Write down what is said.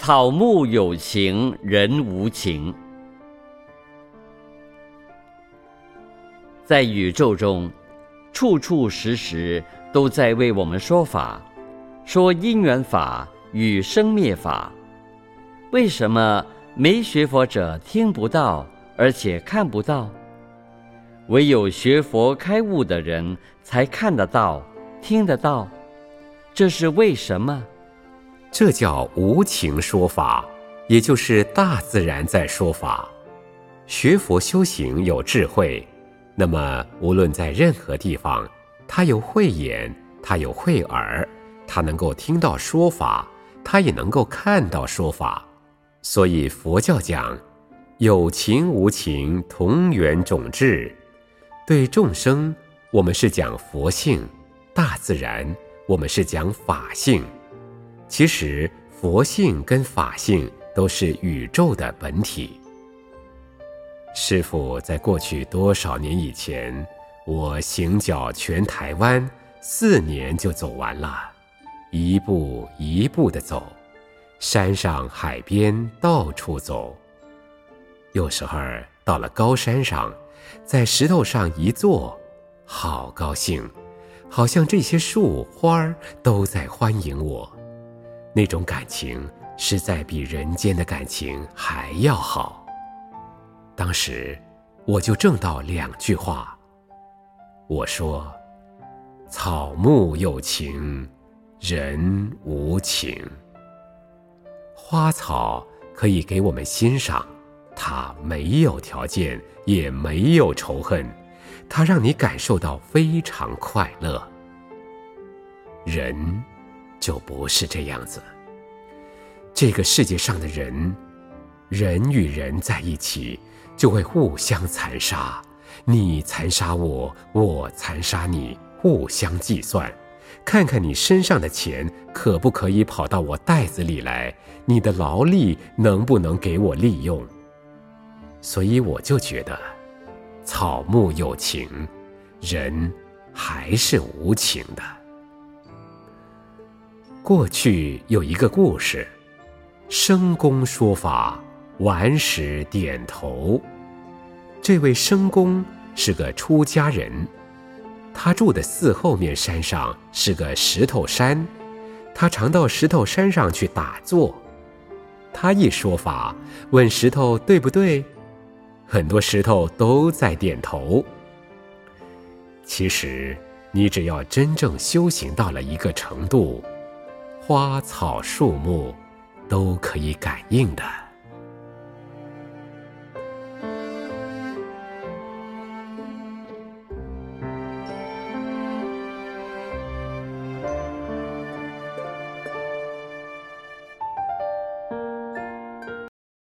草木有情，人无情。在宇宙中，处处时时都在为我们说法，说因缘法与生灭法。为什么没学佛者听不到，而且看不到？唯有学佛开悟的人才看得到、听得到。这是为什么？这叫无情说法，也就是大自然在说法。学佛修行有智慧，那么无论在任何地方，他有慧眼，他有慧耳，他能够听到说法，他也能够看到说法。所以佛教讲有情无情同源种智，对众生我们是讲佛性，大自然我们是讲法性。其实，佛性跟法性都是宇宙的本体。师父在过去多少年以前，我行脚全台湾四年就走完了，一步一步的走，山上海边到处走。有时候到了高山上，在石头上一坐，好高兴，好像这些树花都在欢迎我。那种感情实在比人间的感情还要好。当时我就挣到两句话。我说：“草木有情，人无情。花草可以给我们欣赏，它没有条件，也没有仇恨，它让你感受到非常快乐。人。”就不是这样子。这个世界上的人，人与人在一起，就会互相残杀，你残杀我，我残杀你，互相计算，看看你身上的钱可不可以跑到我袋子里来，你的劳力能不能给我利用。所以我就觉得，草木有情，人还是无情的。过去有一个故事，生公说法，顽石点头。这位生公是个出家人，他住的寺后面山上是个石头山，他常到石头山上去打坐。他一说法，问石头对不对，很多石头都在点头。其实，你只要真正修行到了一个程度。花草树木，都可以感应的。